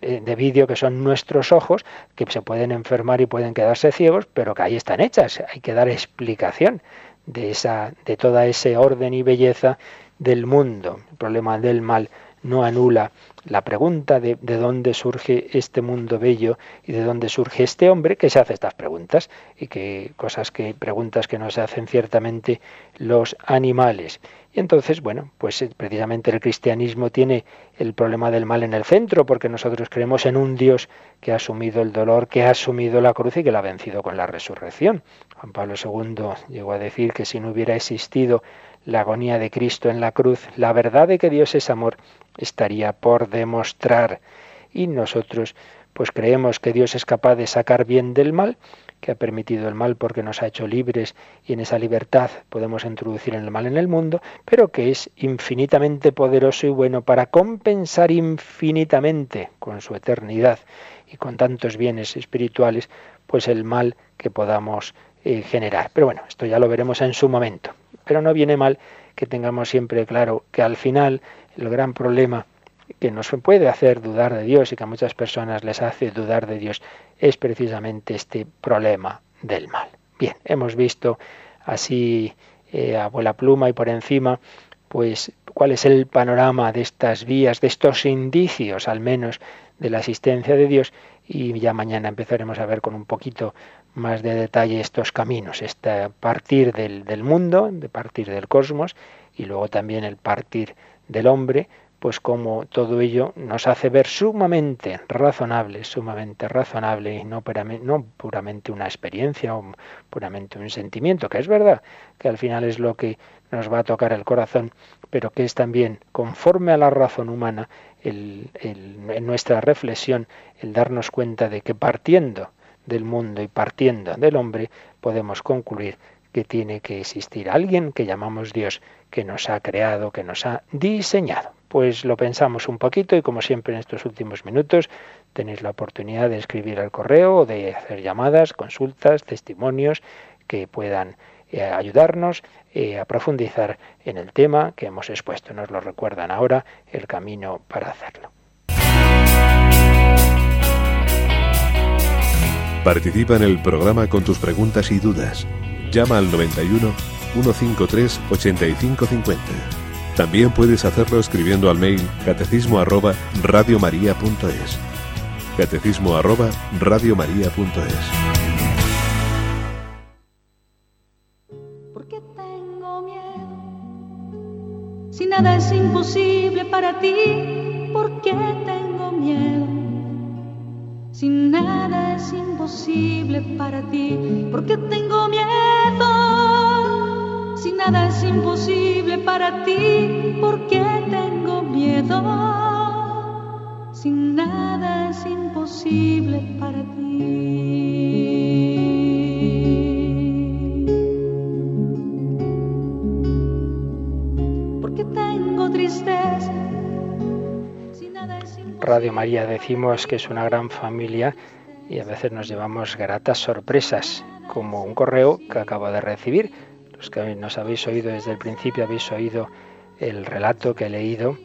de, de vídeo que son nuestros ojos que se pueden enfermar y pueden quedarse ciegos pero que ahí están hechas hay que dar explicación de esa de toda ese orden y belleza del mundo el problema del mal no anula la pregunta de, de, dónde surge este mundo bello y de dónde surge este hombre que se hace estas preguntas y que cosas que preguntas que no se hacen ciertamente los animales. Y entonces, bueno, pues precisamente el cristianismo tiene el problema del mal en el centro, porque nosotros creemos en un Dios que ha asumido el dolor, que ha asumido la cruz y que la ha vencido con la resurrección. Juan Pablo II llegó a decir que si no hubiera existido la agonía de Cristo en la cruz, la verdad de que Dios es amor estaría por demostrar. Y nosotros pues creemos que Dios es capaz de sacar bien del mal, que ha permitido el mal porque nos ha hecho libres y en esa libertad podemos introducir el mal en el mundo, pero que es infinitamente poderoso y bueno para compensar infinitamente con su eternidad y con tantos bienes espirituales, pues el mal que podamos eh, generar. Pero bueno, esto ya lo veremos en su momento. Pero no viene mal que tengamos siempre claro que al final el gran problema que nos puede hacer dudar de Dios y que a muchas personas les hace dudar de Dios es precisamente este problema del mal. Bien, hemos visto así eh, a vuela pluma y por encima, pues cuál es el panorama de estas vías, de estos indicios al menos de la existencia de Dios y ya mañana empezaremos a ver con un poquito más de detalle estos caminos, este partir del, del mundo, de partir del cosmos y luego también el partir del hombre, pues como todo ello nos hace ver sumamente razonable, sumamente razonable y no, no puramente una experiencia o puramente un sentimiento, que es verdad que al final es lo que nos va a tocar el corazón, pero que es también conforme a la razón humana en nuestra reflexión el darnos cuenta de que partiendo del mundo y partiendo del hombre podemos concluir que tiene que existir alguien que llamamos Dios, que nos ha creado, que nos ha diseñado. Pues lo pensamos un poquito y como siempre en estos últimos minutos tenéis la oportunidad de escribir al correo o de hacer llamadas, consultas, testimonios que puedan eh, ayudarnos eh, a profundizar en el tema que hemos expuesto. Nos lo recuerdan ahora el camino para hacerlo. Participa en el programa con tus preguntas y dudas. Llama al 91 153 8550. También puedes hacerlo escribiendo al mail catecismo arroba radiomaria.es. Catecismo arroba radiomaria.es. Nada es imposible para ti, ¿por qué tengo miedo? Si nada es imposible para ti, ¿por qué tengo miedo? Si nada es imposible para ti, ¿por qué tengo miedo? Si nada es imposible para ti. ¿Por qué tengo tristeza? Radio María decimos que es una gran familia y a veces nos llevamos gratas sorpresas, como un correo que acabo de recibir. Los que nos habéis oído desde el principio habéis oído el relato que he leído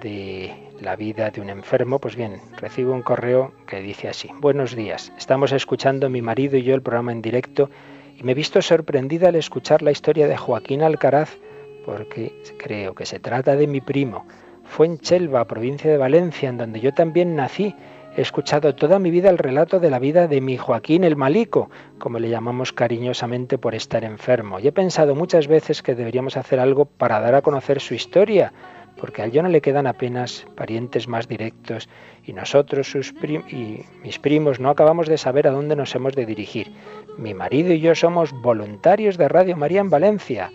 de la vida de un enfermo. Pues bien, recibo un correo que dice así. Buenos días, estamos escuchando mi marido y yo el programa en directo y me he visto sorprendida al escuchar la historia de Joaquín Alcaraz porque creo que se trata de mi primo. Fue en Chelva, provincia de Valencia, en donde yo también nací He escuchado toda mi vida el relato de la vida de mi Joaquín el Malico, como le llamamos cariñosamente por estar enfermo, y he pensado muchas veces que deberíamos hacer algo para dar a conocer su historia, porque a él no le quedan apenas parientes más directos y nosotros sus y mis primos no acabamos de saber a dónde nos hemos de dirigir. Mi marido y yo somos voluntarios de Radio María en Valencia.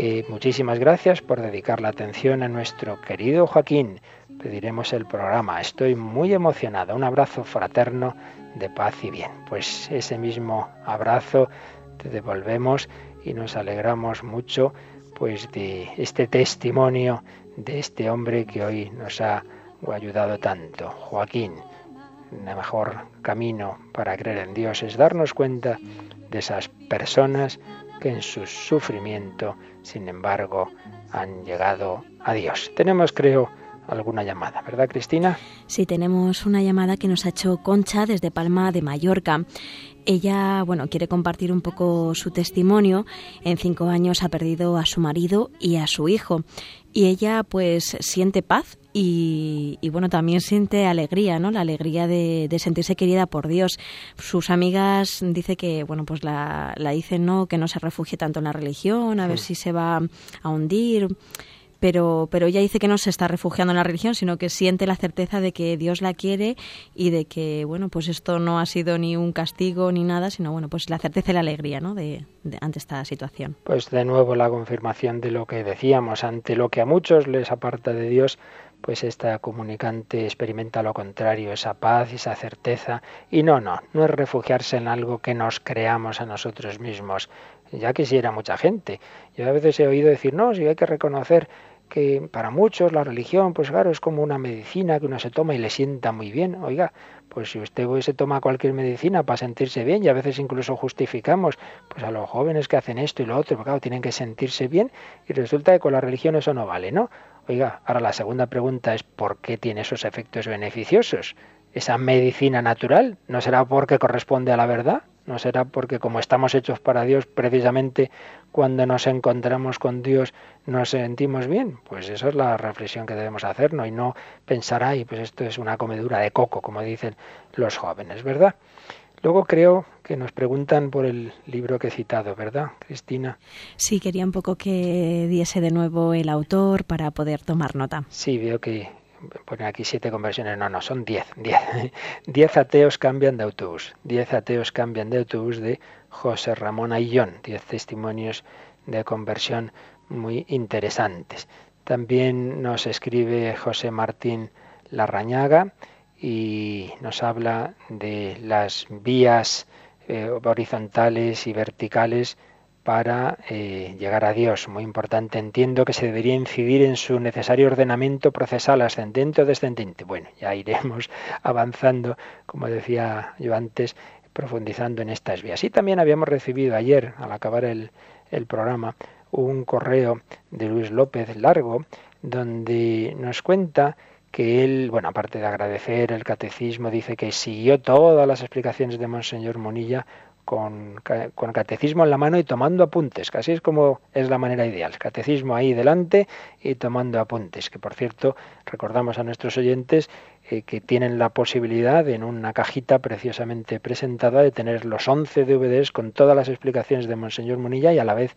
Eh, muchísimas gracias por dedicar la atención a nuestro querido Joaquín pediremos el programa. Estoy muy emocionada. Un abrazo fraterno de paz y bien. Pues ese mismo abrazo te devolvemos y nos alegramos mucho pues de este testimonio de este hombre que hoy nos ha ayudado tanto, Joaquín. El mejor camino para creer en Dios es darnos cuenta de esas personas que en su sufrimiento, sin embargo, han llegado a Dios. Tenemos, creo, alguna llamada, ¿verdad, Cristina? Sí, tenemos una llamada que nos ha hecho Concha desde Palma de Mallorca. Ella, bueno, quiere compartir un poco su testimonio. En cinco años ha perdido a su marido y a su hijo. Y ella, pues, siente paz y, bueno, también siente alegría, ¿no? La alegría de, sentirse querida por Dios. Sus amigas dice que, bueno, pues la, la dicen, ¿no? Que no se refugie tanto en la religión, a ver si se va a hundir pero, pero ella dice que no se está refugiando en la religión, sino que siente la certeza de que Dios la quiere y de que, bueno, pues esto no ha sido ni un castigo ni nada, sino, bueno, pues la certeza y la alegría, ¿no?, de, ante esta situación. Pues de nuevo la confirmación de lo que decíamos, ante lo que a muchos les aparta de Dios, pues esta comunicante experimenta lo contrario, esa paz, esa certeza. Y no, no, no es refugiarse en algo que nos creamos a nosotros mismos. Ya quisiera mucha gente. Yo a veces he oído decir, no, si hay que reconocer que para muchos la religión, pues claro, es como una medicina que uno se toma y le sienta muy bien. Oiga, pues si usted se toma cualquier medicina para sentirse bien y a veces incluso justificamos pues a los jóvenes que hacen esto y lo otro, porque claro, tienen que sentirse bien y resulta que con la religión eso no vale, ¿no? Oiga, ahora la segunda pregunta es ¿por qué tiene esos efectos beneficiosos? Esa medicina natural, ¿no será porque corresponde a la verdad? ¿No será porque como estamos hechos para Dios, precisamente cuando nos encontramos con Dios nos sentimos bien? Pues esa es la reflexión que debemos hacernos y no pensar, ay, pues esto es una comedura de coco, como dicen los jóvenes, ¿verdad? Luego creo que nos preguntan por el libro que he citado, ¿verdad, Cristina? Sí, quería un poco que diese de nuevo el autor para poder tomar nota. Sí, veo que pone aquí siete conversiones, no, no, son diez, diez. diez ateos cambian de autobús, diez ateos cambian de autobús de José Ramón Ayllón, diez testimonios de conversión muy interesantes. También nos escribe José Martín Larrañaga y nos habla de las vías eh, horizontales y verticales para eh, llegar a Dios. Muy importante. Entiendo que se debería incidir en su necesario ordenamiento procesal ascendente o descendente. Bueno, ya iremos avanzando, como decía yo antes, profundizando en estas vías. Y también habíamos recibido ayer, al acabar el, el programa, un correo de Luis López Largo, donde nos cuenta que él, bueno, aparte de agradecer el catecismo, dice que siguió todas las explicaciones de Monseñor Monilla con, catecismo en la mano y tomando apuntes, casi es como es la manera ideal, catecismo ahí delante y tomando apuntes, que por cierto recordamos a nuestros oyentes eh, que tienen la posibilidad en una cajita preciosamente presentada de tener los 11 DVDs con todas las explicaciones de Monseñor Munilla y a la vez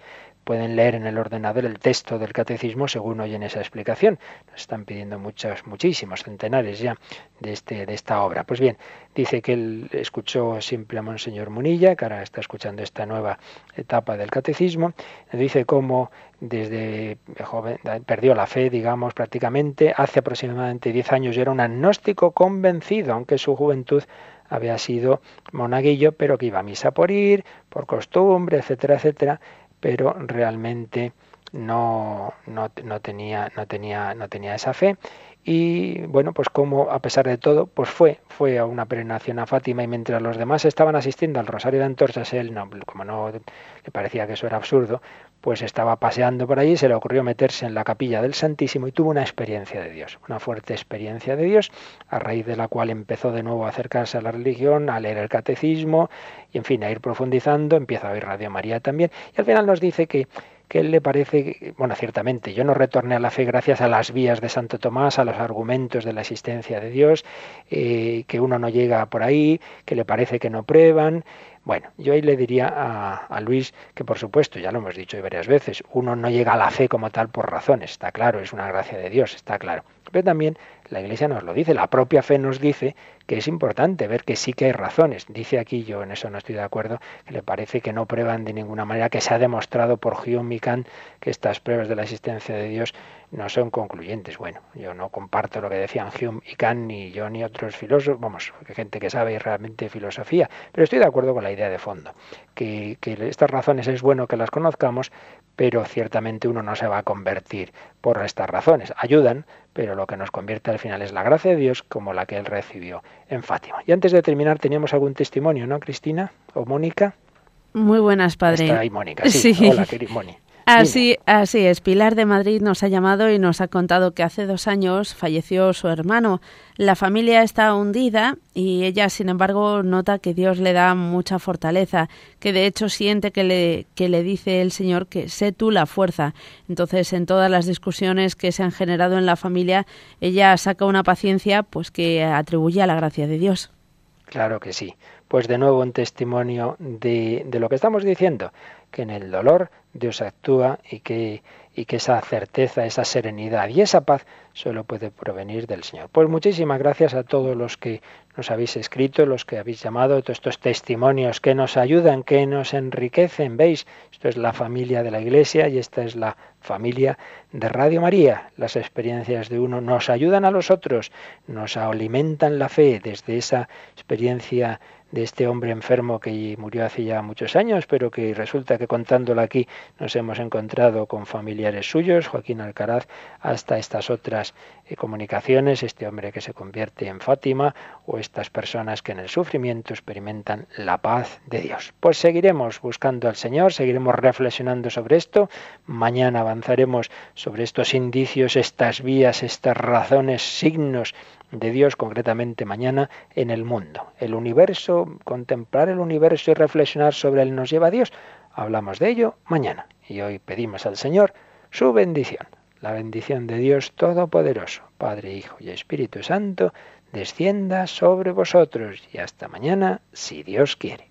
pueden leer en el ordenador el texto del catecismo según oyen esa explicación. Nos están pidiendo muchos, muchísimos, centenares ya de, este, de esta obra. Pues bien, dice que él escuchó siempre a Monseñor Munilla, que ahora está escuchando esta nueva etapa del catecismo. Dice cómo desde joven perdió la fe, digamos, prácticamente. Hace aproximadamente 10 años ya era un agnóstico convencido, aunque su juventud había sido monaguillo, pero que iba a misa por ir, por costumbre, etcétera, etcétera pero realmente no, no, no, tenía, no, tenía, no tenía esa fe. Y bueno, pues como a pesar de todo, pues fue, fue a una peregrinación a Fátima y mientras los demás estaban asistiendo al Rosario de Antorchas, él, no, como no le parecía que eso era absurdo, pues estaba paseando por allí, se le ocurrió meterse en la capilla del Santísimo y tuvo una experiencia de Dios, una fuerte experiencia de Dios, a raíz de la cual empezó de nuevo a acercarse a la religión, a leer el catecismo y en fin, a ir profundizando, empieza a oír Radio María también y al final nos dice que que él le parece, bueno, ciertamente, yo no retorné a la fe gracias a las vías de Santo Tomás, a los argumentos de la existencia de Dios, eh, que uno no llega por ahí, que le parece que no prueban, bueno, yo ahí le diría a, Luis que por supuesto, ya lo hemos dicho varias veces, uno no llega a la fe como tal por razones, está claro, es una gracia de Dios, está claro. Pero también la Iglesia nos lo dice, la propia fe nos dice que es importante ver que sí que hay razones. Dice aquí, yo en eso no estoy de acuerdo, que le parece que no prueban de ninguna manera, que se ha demostrado por Hume Kant que estas pruebas de la existencia de Dios no son concluyentes. Bueno, yo no comparto lo que decían Hume y Kant, ni yo ni otros filósofos, vamos, gente que sabe realmente filosofía, pero estoy de acuerdo con la idea de fondo, que, que estas razones es bueno que las conozcamos, pero ciertamente uno no se va a convertir por estas razones. Ayudan, pero lo que nos convierte al final es la gracia de Dios como la que él recibió en Fátima. Y antes de terminar, teníamos algún testimonio, ¿no, Cristina o Mónica? Muy buenas, padre. Está ahí Mónica, sí. Hola, Mónica. Así, así es. Pilar de Madrid nos ha llamado y nos ha contado que hace dos años falleció su hermano. La familia está hundida y ella, sin embargo, nota que Dios le da mucha fortaleza, que de hecho siente que le, que le dice el Señor que sé tú la fuerza. Entonces, en todas las discusiones que se han generado en la familia, ella saca una paciencia pues que atribuye a la gracia de Dios. Claro que sí. Pues de nuevo un testimonio de, de lo que estamos diciendo, que en el dolor Dios actúa y que, y que esa certeza, esa serenidad y esa paz solo puede provenir del Señor. Pues muchísimas gracias a todos los que nos habéis escrito, los que habéis llamado, todos estos testimonios que nos ayudan, que nos enriquecen. ¿Veis? Esto es la familia de la Iglesia y esta es la familia de Radio María. Las experiencias de uno nos ayudan a los otros, nos alimentan la fe desde esa experiencia de este hombre enfermo que murió hace ya muchos años, pero que resulta que contándolo aquí nos hemos encontrado con familiares suyos, Joaquín Alcaraz, hasta estas otras eh, comunicaciones, este hombre que se convierte en Fátima o estas personas que en el sufrimiento experimentan la paz de Dios. Pues seguiremos buscando al Señor, seguiremos reflexionando sobre esto, mañana avanzaremos sobre estos indicios, estas vías, estas razones, signos de Dios concretamente mañana en el mundo. El universo, contemplar el universo y reflexionar sobre él nos lleva a Dios. Hablamos de ello mañana y hoy pedimos al Señor su bendición. La bendición de Dios Todopoderoso, Padre, Hijo y Espíritu Santo, descienda sobre vosotros y hasta mañana, si Dios quiere.